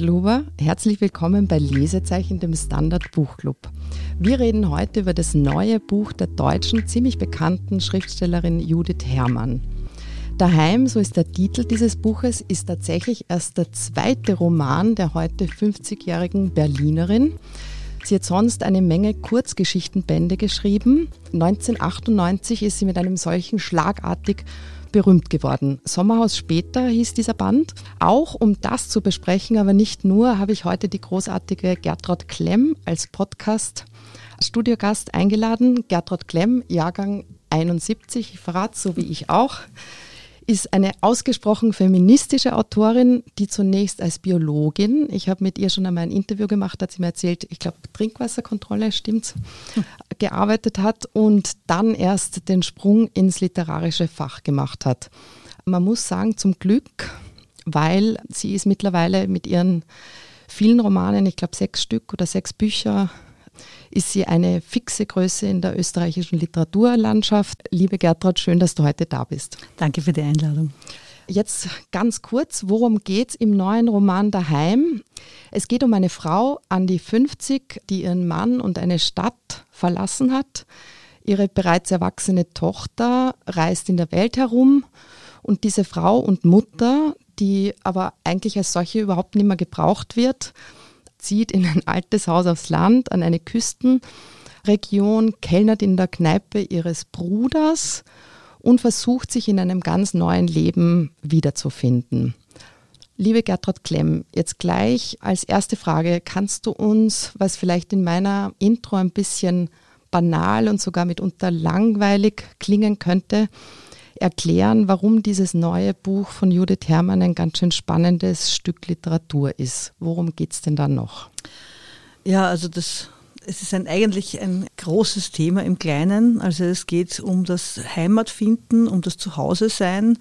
Eidelhuber. Herzlich willkommen bei Lesezeichen, dem Standard Buchclub. Wir reden heute über das neue Buch der deutschen, ziemlich bekannten Schriftstellerin Judith Herrmann. Daheim, so ist der Titel dieses Buches, ist tatsächlich erst der zweite Roman der heute 50-jährigen Berlinerin. Sie hat sonst eine Menge Kurzgeschichtenbände geschrieben. 1998 ist sie mit einem solchen schlagartig berühmt geworden. Sommerhaus später hieß dieser Band. Auch um das zu besprechen, aber nicht nur, habe ich heute die großartige Gertraud Klemm als Podcast Studiogast eingeladen. Gertraud Klemm, Jahrgang 71, ich verrate so wie ich auch ist eine ausgesprochen feministische Autorin, die zunächst als Biologin, ich habe mit ihr schon einmal ein Interview gemacht, hat sie mir erzählt, ich glaube Trinkwasserkontrolle, stimmt's, gearbeitet hat und dann erst den Sprung ins literarische Fach gemacht hat. Man muss sagen, zum Glück, weil sie ist mittlerweile mit ihren vielen Romanen, ich glaube sechs Stück oder sechs Bücher, ist sie eine fixe Größe in der österreichischen Literaturlandschaft. Liebe Gertrud, schön, dass du heute da bist. Danke für die Einladung. Jetzt ganz kurz, worum geht es im neuen Roman Daheim? Es geht um eine Frau an die 50, die ihren Mann und eine Stadt verlassen hat. Ihre bereits erwachsene Tochter reist in der Welt herum und diese Frau und Mutter, die aber eigentlich als solche überhaupt nicht mehr gebraucht wird, zieht in ein altes Haus aufs Land an eine Küstenregion, kellnert in der Kneipe ihres Bruders und versucht sich in einem ganz neuen Leben wiederzufinden. Liebe Gertrud Klemm, jetzt gleich als erste Frage, kannst du uns, was vielleicht in meiner Intro ein bisschen banal und sogar mitunter langweilig klingen könnte, erklären, warum dieses neue Buch von Judith Herrmann ein ganz schön spannendes Stück Literatur ist. Worum geht es denn da noch? Ja, also das es ist ein, eigentlich ein großes Thema im Kleinen. Also es geht um das Heimatfinden, um das Zuhause-Sein,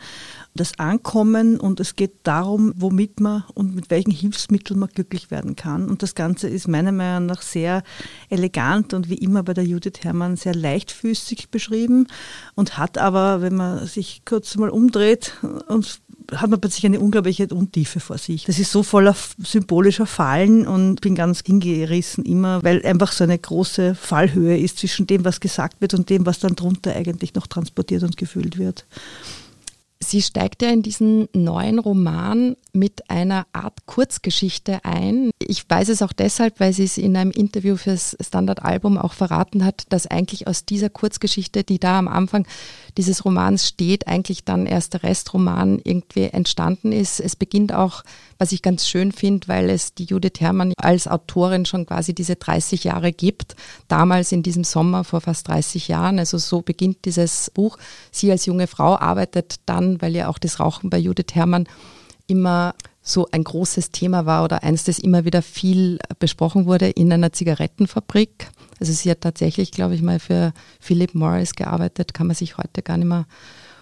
das Ankommen und es geht darum, womit man und mit welchen Hilfsmitteln man glücklich werden kann. Und das Ganze ist meiner Meinung nach sehr elegant und wie immer bei der Judith Herrmann sehr leichtfüßig beschrieben und hat aber, wenn man sich kurz mal umdreht und hat man plötzlich eine unglaubliche Untiefe vor sich. Das ist so voller symbolischer Fallen und bin ganz hingerissen immer, weil einfach so eine große Fallhöhe ist zwischen dem, was gesagt wird und dem, was dann drunter eigentlich noch transportiert und gefühlt wird. Sie steigt ja in diesen neuen Roman mit einer Art Kurzgeschichte ein. Ich weiß es auch deshalb, weil sie es in einem Interview fürs Standard-Album auch verraten hat, dass eigentlich aus dieser Kurzgeschichte, die da am Anfang dieses Romans steht, eigentlich dann erst der Restroman irgendwie entstanden ist. Es beginnt auch, was ich ganz schön finde, weil es die Judith Herrmann als Autorin schon quasi diese 30 Jahre gibt. Damals in diesem Sommer vor fast 30 Jahren. Also so beginnt dieses Buch. Sie als junge Frau arbeitet dann, weil ja auch das Rauchen bei Judith Herrmann immer so ein großes Thema war oder eins, das immer wieder viel besprochen wurde in einer Zigarettenfabrik. Also sie hat tatsächlich, glaube ich, mal für Philip Morris gearbeitet, kann man sich heute gar nicht mehr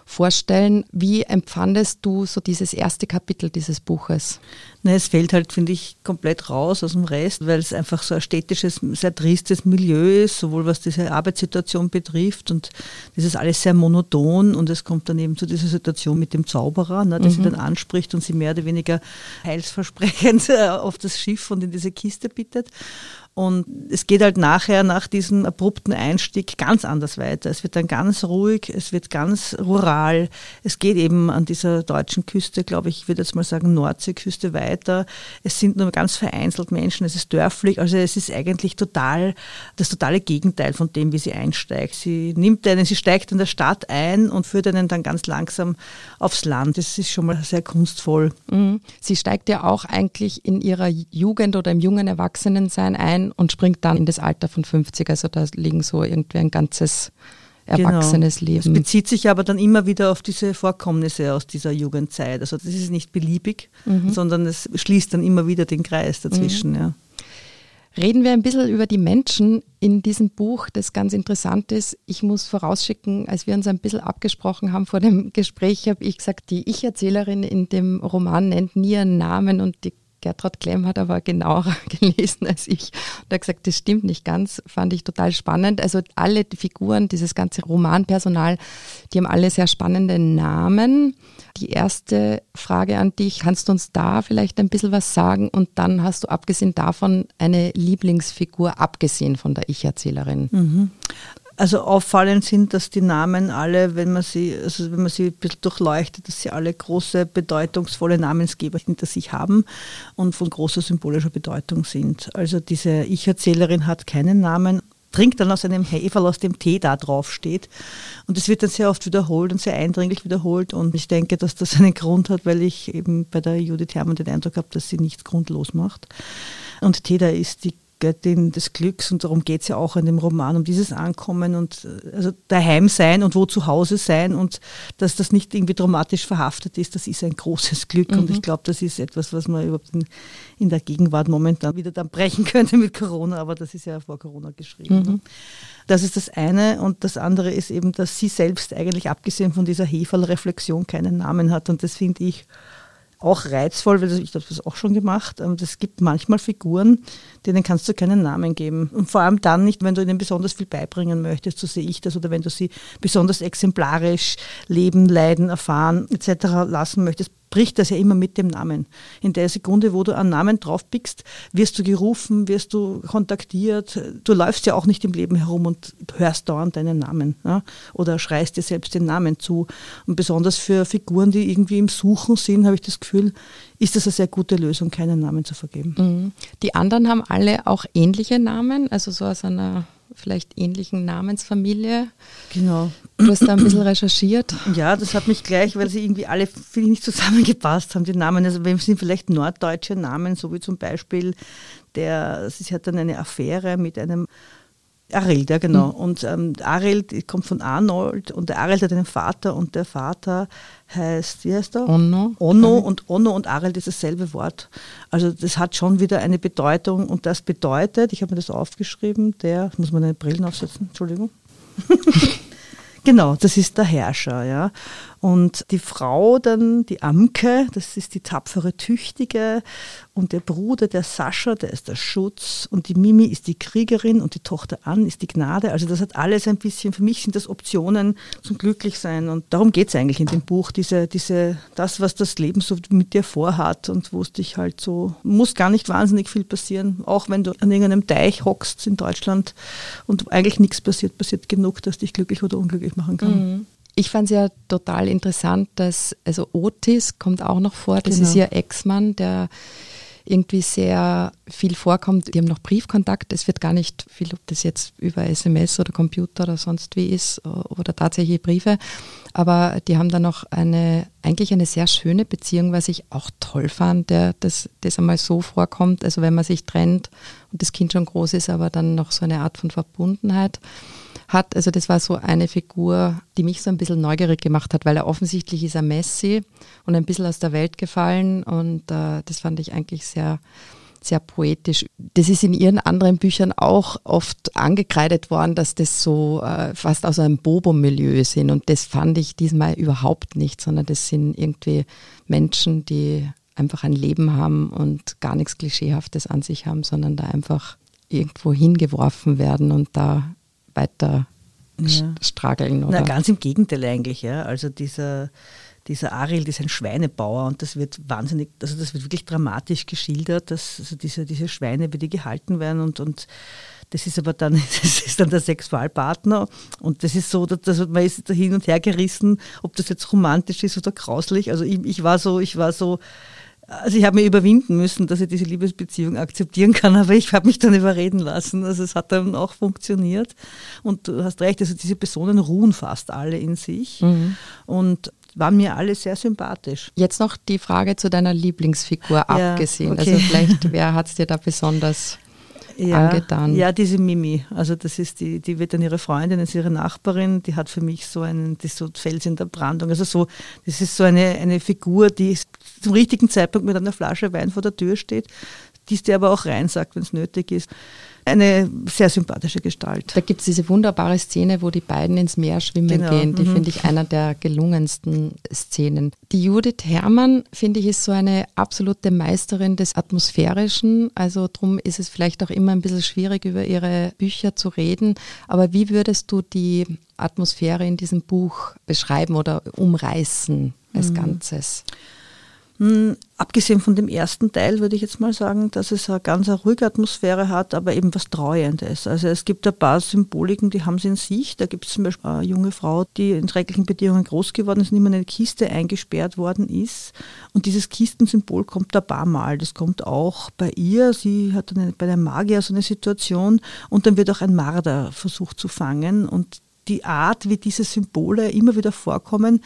vorstellen. Wie empfandest du so dieses erste Kapitel dieses Buches? Na, es fällt halt, finde ich, komplett raus aus dem Rest, weil es einfach so ein städtisches, sehr tristes Milieu ist, sowohl was diese Arbeitssituation betrifft und das ist alles sehr monoton und es kommt dann eben zu dieser Situation mit dem Zauberer, ne, der mhm. sie dann anspricht und sie mehr oder weniger heilsversprechend auf das Schiff und in diese Kiste bittet. Und es geht halt nachher, nach diesem abrupten Einstieg, ganz anders weiter. Es wird dann ganz ruhig, es wird ganz rural. Es geht eben an dieser deutschen Küste, glaube ich, ich würde jetzt mal sagen Nordseeküste weiter. Es sind nur ganz vereinzelt Menschen, es ist dörflich. Also es ist eigentlich total das totale Gegenteil von dem, wie sie einsteigt. Sie nimmt einen, sie steigt in der Stadt ein und führt einen dann ganz langsam aufs Land. Das ist schon mal sehr kunstvoll. Mhm. Sie steigt ja auch eigentlich in ihrer Jugend oder im jungen Erwachsenensein ein und springt dann in das Alter von 50. Also da liegen so irgendwie ein ganzes erwachsenes genau. Leben. Es bezieht sich aber dann immer wieder auf diese Vorkommnisse aus dieser Jugendzeit. Also das ist nicht beliebig, mhm. sondern es schließt dann immer wieder den Kreis dazwischen. Mhm. Ja. Reden wir ein bisschen über die Menschen in diesem Buch, das ganz interessant ist. Ich muss vorausschicken, als wir uns ein bisschen abgesprochen haben vor dem Gespräch, habe ich gesagt, die Ich-Erzählerin in dem Roman nennt nie ihren Namen und die Gertrud Klemm hat aber genauer gelesen als ich und hat gesagt, das stimmt nicht ganz, fand ich total spannend. Also alle Figuren, dieses ganze Romanpersonal, die haben alle sehr spannende Namen. Die erste Frage an dich, kannst du uns da vielleicht ein bisschen was sagen? Und dann hast du abgesehen davon eine Lieblingsfigur, abgesehen von der Ich-Erzählerin. Mhm. Also auffallend sind, dass die Namen alle, wenn man sie, also wenn man sie ein bisschen durchleuchtet, dass sie alle große, bedeutungsvolle Namensgeber hinter sich haben und von großer symbolischer Bedeutung sind. Also diese Ich-Erzählerin hat keinen Namen, trinkt dann aus einem Heferl, aus dem Tee da drauf steht. Und es wird dann sehr oft wiederholt und sehr eindringlich wiederholt. Und ich denke, dass das einen Grund hat, weil ich eben bei der Judith Herrmann den Eindruck habe, dass sie nichts grundlos macht. Und Teda ist die Göttin des Glücks und darum geht es ja auch in dem Roman, um dieses Ankommen und äh, also daheim sein und wo zu Hause sein und dass das nicht irgendwie dramatisch verhaftet ist, das ist ein großes Glück mhm. und ich glaube, das ist etwas, was man überhaupt in, in, der Gegenwart momentan wieder dann brechen könnte mit Corona, aber das ist ja vor Corona geschrieben. Mhm. Das ist das eine und das andere ist eben, dass sie selbst eigentlich abgesehen von dieser Heferl-Reflexion keinen Namen hat und das finde ich auch reizvoll, weil ich habe das auch schon gemacht. Es ähm, gibt manchmal Figuren, denen kannst du keinen Namen geben. Und vor allem dann nicht, wenn du ihnen besonders viel beibringen möchtest, so sehe ich das, oder wenn du sie besonders exemplarisch leben, leiden, erfahren etc. lassen möchtest, bricht das ja immer mit dem Namen. In der Sekunde, wo du einen Namen draufpickst, wirst du gerufen, wirst du kontaktiert. Du läufst ja auch nicht im Leben herum und hörst dauernd deinen Namen ja? oder schreist dir selbst den Namen zu. Und besonders für Figuren, die irgendwie im Suchen sind, habe ich das Gefühl, ist das eine sehr gute Lösung, keinen Namen zu vergeben. Mhm. Die anderen haben alle auch ähnliche Namen, also so aus einer vielleicht ähnlichen Namensfamilie. Genau. Du hast da ein bisschen recherchiert. Ja, das hat mich gleich, weil sie irgendwie alle, finde ich, nicht zusammengepasst haben, die Namen. Also wir sind vielleicht norddeutsche Namen, so wie zum Beispiel der, sie hat dann eine Affäre mit einem Arild, ja genau. Mhm. Und ähm, Arild kommt von Arnold und der Arild hat einen Vater und der Vater heißt, wie heißt er? Onno. Onno und Onno und Arild ist dasselbe Wort. Also das hat schon wieder eine Bedeutung und das bedeutet, ich habe mir das aufgeschrieben, der, muss man eine Brillen aufsetzen, Entschuldigung. genau, das ist der Herrscher, ja. Und die Frau dann, die Amke, das ist die tapfere Tüchtige. Und der Bruder, der Sascha, der ist der Schutz. Und die Mimi ist die Kriegerin und die Tochter Ann ist die Gnade. Also das hat alles ein bisschen, für mich sind das Optionen zum Glücklichsein. Und darum geht es eigentlich in dem Buch, diese, diese, das, was das Leben so mit dir vorhat und wo es dich halt so, muss gar nicht wahnsinnig viel passieren. Auch wenn du an irgendeinem Teich hockst in Deutschland und eigentlich nichts passiert, passiert genug, dass dich glücklich oder unglücklich machen kann. Mhm. Ich fand es ja total interessant, dass, also Otis kommt auch noch vor, das genau. ist ihr Ex-Mann, der irgendwie sehr viel vorkommt. Die haben noch Briefkontakt. Es wird gar nicht viel, ob das jetzt über SMS oder Computer oder sonst wie ist oder tatsächlich Briefe. Aber die haben dann noch eine, eigentlich eine sehr schöne Beziehung, was ich auch toll fand, der, dass das einmal so vorkommt. Also wenn man sich trennt und das Kind schon groß ist, aber dann noch so eine Art von Verbundenheit hat. Also das war so eine Figur, die mich so ein bisschen neugierig gemacht hat, weil er offensichtlich ist er Messi und ein bisschen aus der Welt gefallen und äh, das fand ich eigentlich sehr sehr poetisch. Das ist in ihren anderen Büchern auch oft angekreidet worden, dass das so äh, fast aus einem Bobo-Milieu sind. Und das fand ich diesmal überhaupt nicht, sondern das sind irgendwie Menschen, die einfach ein Leben haben und gar nichts Klischeehaftes an sich haben, sondern da einfach irgendwo hingeworfen werden und da weiter ja. strageln. Oder? Na, ganz im Gegenteil eigentlich. Ja. Also dieser, dieser Ariel ist ein Schweinebauer und das wird wahnsinnig, also das wird wirklich dramatisch geschildert, dass also diese, diese Schweine, wie die gehalten werden und, und das ist aber dann, das ist dann der Sexualpartner und das ist so, dass man ist da hin und her gerissen, ob das jetzt romantisch ist oder grauslich. Also ich, ich war so, ich war so, also ich habe mir überwinden müssen, dass ich diese Liebesbeziehung akzeptieren kann, aber ich habe mich dann überreden lassen. Also es hat dann auch funktioniert. Und du hast recht, also diese Personen ruhen fast alle in sich mhm. und waren mir alle sehr sympathisch. Jetzt noch die Frage zu deiner Lieblingsfigur ja, abgesehen. Okay. Also vielleicht, wer hat es dir da besonders ja, angetan. Ja, diese Mimi. Also das ist die, die wird dann ihre Freundin, ist ihre Nachbarin, die hat für mich so einen, das so Fels in der Brandung. Also so, das ist so eine, eine Figur, die zum richtigen Zeitpunkt mit einer Flasche Wein vor der Tür steht, die es dir aber auch rein sagt, wenn es nötig ist. Eine sehr sympathische Gestalt. Da gibt es diese wunderbare Szene, wo die beiden ins Meer schwimmen genau. gehen. Die mhm. finde ich einer der gelungensten Szenen. Die Judith Herrmann, finde ich, ist so eine absolute Meisterin des Atmosphärischen. Also darum ist es vielleicht auch immer ein bisschen schwierig, über ihre Bücher zu reden. Aber wie würdest du die Atmosphäre in diesem Buch beschreiben oder umreißen als mhm. Ganzes? Hm, abgesehen von dem ersten Teil würde ich jetzt mal sagen, dass es eine ganz eine ruhige Atmosphäre hat, aber eben was Treuendes. Also es gibt ein paar Symboliken, die haben sie in sich. Da gibt es zum Beispiel eine junge Frau, die in schrecklichen Bedingungen groß geworden ist und immer in eine Kiste eingesperrt worden ist. Und dieses Kistensymbol kommt ein paar Mal. Das kommt auch bei ihr. Sie hat eine, bei der Magier so eine Situation und dann wird auch ein Marder versucht zu fangen. Und die Art, wie diese Symbole immer wieder vorkommen,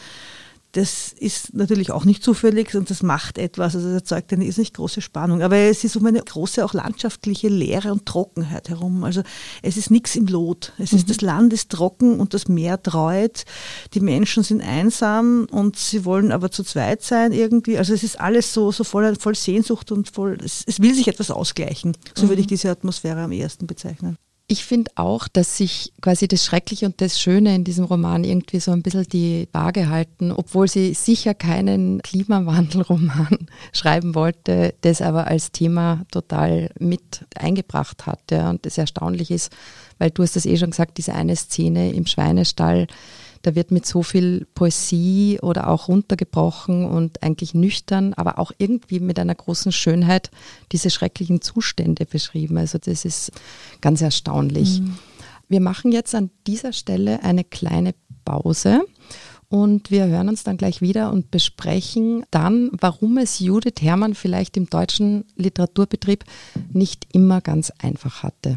das ist natürlich auch nicht zufällig und das macht etwas, also das erzeugt eine irrsinnig große Spannung. Aber es ist um eine große auch landschaftliche Leere und Trockenheit herum. Also es ist nichts im Lot. Es ist, mhm. das Land ist trocken und das Meer treut. Die Menschen sind einsam und sie wollen aber zu zweit sein irgendwie. Also es ist alles so, so voll, voll Sehnsucht und voll, es, es will sich etwas ausgleichen. So mhm. würde ich diese Atmosphäre am ersten bezeichnen. Ich finde auch, dass sich quasi das Schreckliche und das Schöne in diesem Roman irgendwie so ein bisschen die Waage halten, obwohl sie sicher keinen Klimawandelroman schreiben wollte, das aber als Thema total mit eingebracht hat. Und das erstaunlich ist, weil du hast das eh schon gesagt, diese eine Szene im Schweinestall, da wird mit so viel Poesie oder auch runtergebrochen und eigentlich nüchtern, aber auch irgendwie mit einer großen Schönheit diese schrecklichen Zustände beschrieben. Also das ist ganz erstaunlich. Mhm. Wir machen jetzt an dieser Stelle eine kleine Pause. Und wir hören uns dann gleich wieder und besprechen dann, warum es Judith Herrmann vielleicht im deutschen Literaturbetrieb nicht immer ganz einfach hatte.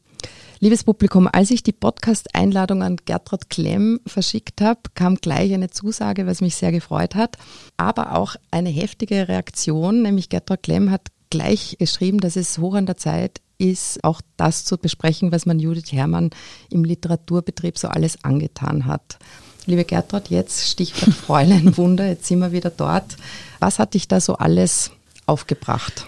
Liebes Publikum, als ich die Podcast-Einladung an Gertrud Klemm verschickt habe, kam gleich eine Zusage, was mich sehr gefreut hat, aber auch eine heftige Reaktion, nämlich Gertrud Klemm hat gleich geschrieben, dass es hoch an der Zeit ist, auch das zu besprechen, was man Judith Herrmann im Literaturbetrieb so alles angetan hat. Liebe Gertrud, jetzt Stichwort Fräulein Wunder, jetzt sind wir wieder dort. Was hat dich da so alles aufgebracht?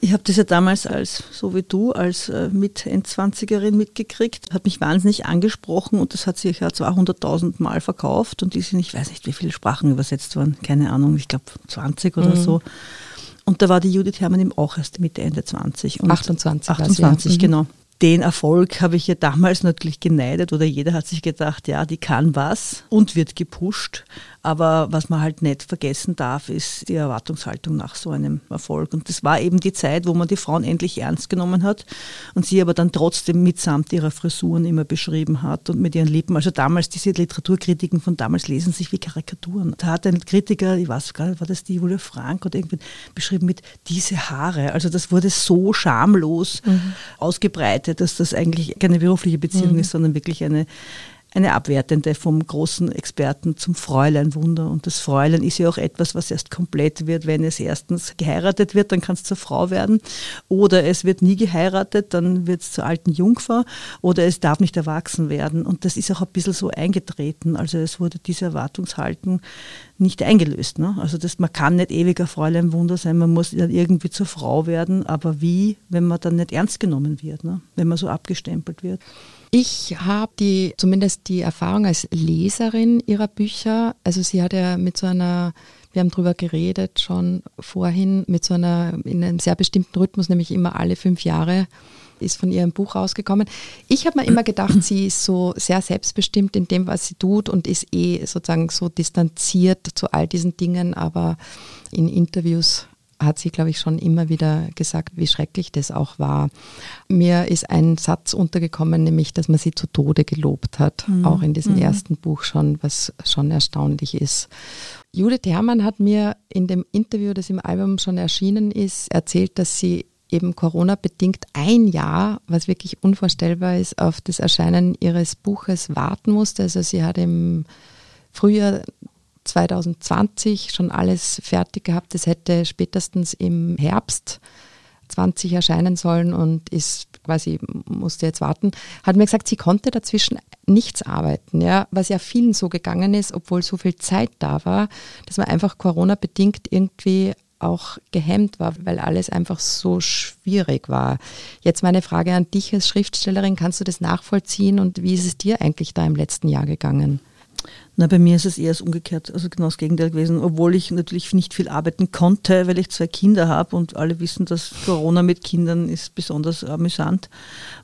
Ich habe das ja damals als, so wie du, als äh, mit Endzwanzigerin mitgekriegt, hat mich wahnsinnig angesprochen und das hat sich ja 200.000 Mal verkauft und die sind, ich weiß nicht, wie viele Sprachen übersetzt worden, keine Ahnung, ich glaube 20 oder mhm. so. Und da war die Judith Herrmann eben auch erst Mitte, Ende 20. Und 28. 28, ja. genau den Erfolg habe ich ja damals natürlich geneidet oder jeder hat sich gedacht, ja, die kann was und wird gepusht. Aber was man halt nicht vergessen darf, ist die Erwartungshaltung nach so einem Erfolg. Und das war eben die Zeit, wo man die Frauen endlich ernst genommen hat und sie aber dann trotzdem mitsamt ihrer Frisuren immer beschrieben hat und mit ihren Lippen. Also damals, diese Literaturkritiken von damals lesen sich wie Karikaturen. Da hat ein Kritiker, ich weiß gar nicht, war das die Julia Frank oder irgendwie beschrieben mit diese Haare. Also das wurde so schamlos mhm. ausgebreitet, dass das eigentlich keine berufliche Beziehung mhm. ist, sondern wirklich eine eine abwertende vom großen Experten zum Fräuleinwunder. Und das Fräulein ist ja auch etwas, was erst komplett wird, wenn es erstens geheiratet wird, dann kann es zur Frau werden. Oder es wird nie geheiratet, dann wird es zur alten Jungfer. Oder es darf nicht erwachsen werden. Und das ist auch ein bisschen so eingetreten. Also es wurde diese Erwartungshaltung nicht eingelöst. Ne? Also das, man kann nicht ewiger Fräuleinwunder sein, man muss dann irgendwie zur Frau werden. Aber wie, wenn man dann nicht ernst genommen wird, ne? wenn man so abgestempelt wird? Ich habe die, zumindest die Erfahrung als Leserin ihrer Bücher, also sie hat ja mit so einer, wir haben drüber geredet schon vorhin, mit so einer, in einem sehr bestimmten Rhythmus, nämlich immer alle fünf Jahre ist von ihrem Buch rausgekommen. Ich habe mir immer gedacht, sie ist so sehr selbstbestimmt in dem, was sie tut und ist eh sozusagen so distanziert zu all diesen Dingen, aber in Interviews hat sie, glaube ich, schon immer wieder gesagt, wie schrecklich das auch war. Mir ist ein Satz untergekommen, nämlich, dass man sie zu Tode gelobt hat, mhm. auch in diesem mhm. ersten Buch schon, was schon erstaunlich ist. Judith Herrmann hat mir in dem Interview, das im Album schon erschienen ist, erzählt, dass sie eben Corona-bedingt ein Jahr, was wirklich unvorstellbar ist, auf das Erscheinen ihres Buches warten musste. Also sie hat im Frühjahr 2020 schon alles fertig gehabt. Es hätte spätestens im Herbst 20 erscheinen sollen und ist quasi, musste jetzt warten, hat mir gesagt, sie konnte dazwischen nichts arbeiten, ja, was ja vielen so gegangen ist, obwohl so viel Zeit da war, dass man einfach Corona-bedingt irgendwie auch gehemmt war, weil alles einfach so schwierig war. Jetzt meine Frage an dich als Schriftstellerin, kannst du das nachvollziehen und wie ist es dir eigentlich da im letzten Jahr gegangen? Na, bei mir ist es eher umgekehrt, also genau das Gegenteil gewesen, obwohl ich natürlich nicht viel arbeiten konnte, weil ich zwei Kinder habe und alle wissen, dass Corona mit Kindern ist besonders amüsant,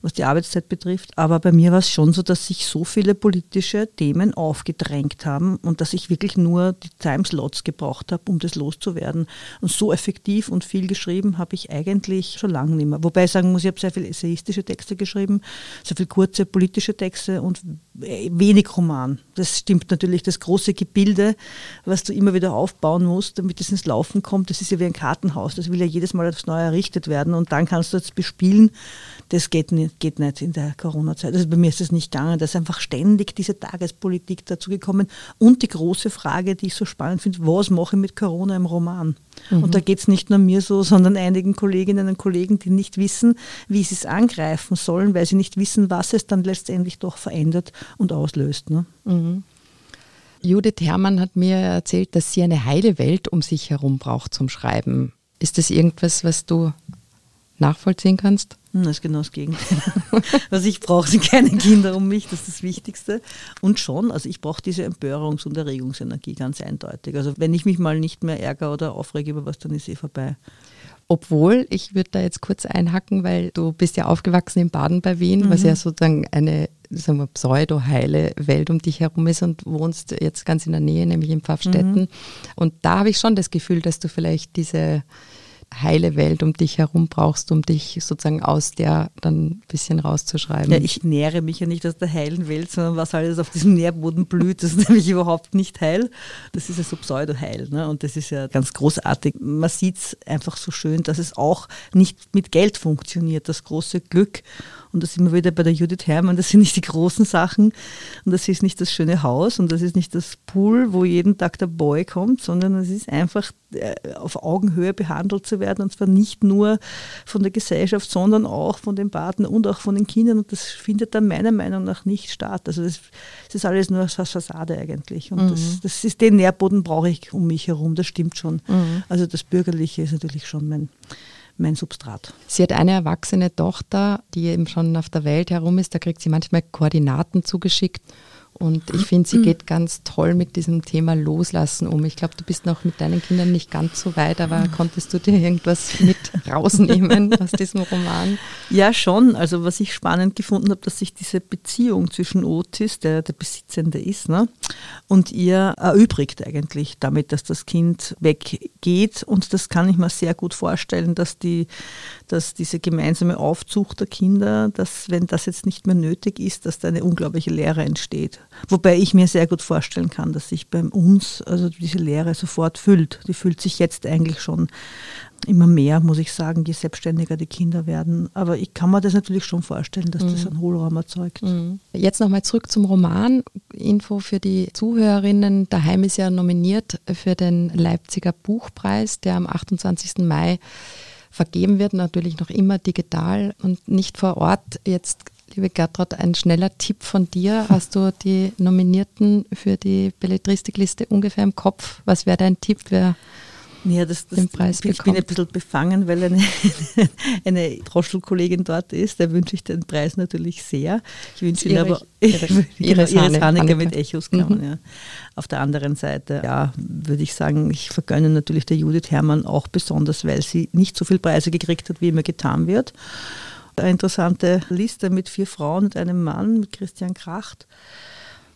was die Arbeitszeit betrifft. Aber bei mir war es schon so, dass sich so viele politische Themen aufgedrängt haben und dass ich wirklich nur die Timeslots gebraucht habe, um das loszuwerden. Und so effektiv und viel geschrieben habe ich eigentlich schon lange nicht mehr. Wobei ich sagen muss, ich habe sehr viele essayistische Texte geschrieben, sehr viele kurze politische Texte und wenig Roman. Das stimmt natürlich natürlich das große Gebilde, was du immer wieder aufbauen musst, damit es ins Laufen kommt. Das ist ja wie ein Kartenhaus. Das will ja jedes Mal aufs Neue errichtet werden und dann kannst du es bespielen. Das geht nicht, geht nicht in der Corona-Zeit. Also bei mir ist das nicht gegangen. Da ist einfach ständig diese Tagespolitik dazugekommen und die große Frage, die ich so spannend finde, was mache ich mit Corona im Roman? Mhm. Und da geht es nicht nur mir so, sondern einigen Kolleginnen und Kollegen, die nicht wissen, wie sie es angreifen sollen, weil sie nicht wissen, was es dann letztendlich doch verändert und auslöst. Ne? Mhm. Judith Herrmann hat mir erzählt, dass sie eine heile Welt um sich herum braucht zum Schreiben. Ist das irgendwas, was du nachvollziehen kannst? Das ist genau das Gegenteil. Was ich brauche, sind keine Kinder um mich, das ist das Wichtigste. Und schon, also ich brauche diese Empörungs- und Erregungsenergie ganz eindeutig. Also wenn ich mich mal nicht mehr ärgere oder aufrege über was, dann ist eh vorbei. Obwohl, ich würde da jetzt kurz einhacken, weil du bist ja aufgewachsen in Baden bei Wien, mhm. was ja sozusagen eine sagen wir, pseudo-heile Welt um dich herum ist und wohnst jetzt ganz in der Nähe, nämlich in Pfaffstätten. Mhm. Und da habe ich schon das Gefühl, dass du vielleicht diese heile Welt um dich herum brauchst, um dich sozusagen aus der dann ein bisschen rauszuschreiben. Ja, ich nähere mich ja nicht aus der heilen Welt, sondern was alles auf diesem Nährboden blüht, das ist nämlich überhaupt nicht heil. Das ist ja so pseudo-heil. Ne? Und das ist ja ganz großartig. Man sieht es einfach so schön, dass es auch nicht mit Geld funktioniert, das große Glück. Und das sind wir wieder bei der Judith Herrmann, das sind nicht die großen Sachen und das ist nicht das schöne Haus und das ist nicht das Pool, wo jeden Tag der Boy kommt, sondern es ist einfach äh, auf Augenhöhe behandelt zu werden und zwar nicht nur von der Gesellschaft, sondern auch von den Partnern und auch von den Kindern und das findet dann meiner Meinung nach nicht statt. Also das, das ist alles nur Fassade eigentlich und mhm. das, das, ist den Nährboden brauche ich um mich herum, das stimmt schon. Mhm. Also das Bürgerliche ist natürlich schon mein mein Substrat. Sie hat eine erwachsene Tochter, die eben schon auf der Welt herum ist. Da kriegt sie manchmal Koordinaten zugeschickt und ich finde, sie geht ganz toll mit diesem Thema Loslassen um. Ich glaube, du bist noch mit deinen Kindern nicht ganz so weit, aber konntest du dir irgendwas mit rausnehmen aus diesem Roman? Ja, schon. Also was ich spannend gefunden habe, dass sich diese Beziehung zwischen Otis, der der Besitzende ist, ne, und ihr erübrigt eigentlich damit, dass das Kind weggeht. Und das kann ich mir sehr gut vorstellen, dass, die, dass diese gemeinsame Aufzucht der Kinder, dass wenn das jetzt nicht mehr nötig ist, dass da eine unglaubliche Leere entsteht. Wobei ich mir sehr gut vorstellen kann, dass sich bei uns also diese Lehre sofort füllt. Die fühlt sich jetzt eigentlich schon immer mehr, muss ich sagen, je selbstständiger die Kinder werden. Aber ich kann mir das natürlich schon vorstellen, dass das mhm. einen Hohlraum erzeugt. Mhm. Jetzt nochmal zurück zum Roman. Info für die Zuhörerinnen. Daheim ist ja nominiert für den Leipziger Buchpreis, der am 28. Mai vergeben wird, natürlich noch immer digital und nicht vor Ort. Jetzt Liebe Gertrud, ein schneller Tipp von dir. Hast du die Nominierten für die Belletristikliste ungefähr im Kopf? Was wäre dein Tipp, wer ja, das, das, den Preis ich bekommt? bin ein bisschen befangen, weil eine, eine Droschelkollegin dort ist. Der wünsche ich den Preis natürlich sehr. Ich wünsche ihn aber Iris, Iris, Iris Haneke mit Echos mhm. ja. Auf der anderen Seite, ja, würde ich sagen, ich vergönne natürlich der Judith Herrmann auch besonders, weil sie nicht so viele Preise gekriegt hat, wie immer getan wird eine interessante Liste mit vier Frauen und einem Mann, mit Christian Kracht.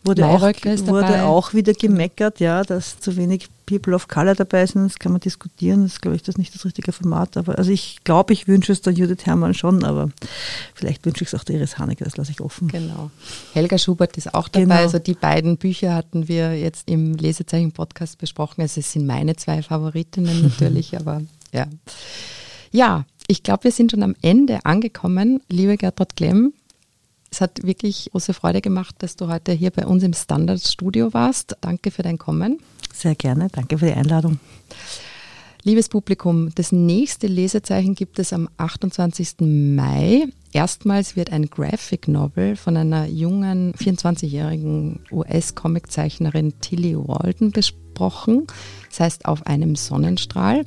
Wurde, auch, wurde auch wieder gemeckert, ja, dass zu wenig People of Color dabei sind. Das kann man diskutieren. Das ist, glaube ich, das nicht das richtige Format. Aber also ich glaube, ich wünsche es der Judith Herrmann schon, aber vielleicht wünsche ich es auch der Iris Haneke, das lasse ich offen. Genau. Helga Schubert ist auch dabei. Genau. Also die beiden Bücher hatten wir jetzt im Lesezeichen-Podcast besprochen. Also es sind meine zwei Favoritinnen natürlich, aber ja. Ja, Ich glaube, wir sind schon am Ende angekommen. Liebe Gertrud Klemm, es hat wirklich große Freude gemacht, dass du heute hier bei uns im Standardstudio warst. Danke für dein Kommen. Sehr gerne, danke für die Einladung. Liebes Publikum, das nächste Lesezeichen gibt es am 28. Mai. Erstmals wird ein Graphic Novel von einer jungen 24-jährigen US-Comiczeichnerin Tilly Walden besprochen. Das heißt auf einem Sonnenstrahl.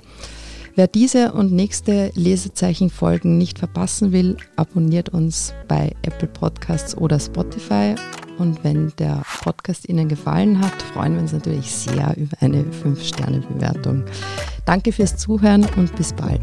Wer diese und nächste Lesezeichenfolgen nicht verpassen will, abonniert uns bei Apple Podcasts oder Spotify. Und wenn der Podcast Ihnen gefallen hat, freuen wir uns natürlich sehr über eine 5-Sterne-Bewertung. Danke fürs Zuhören und bis bald.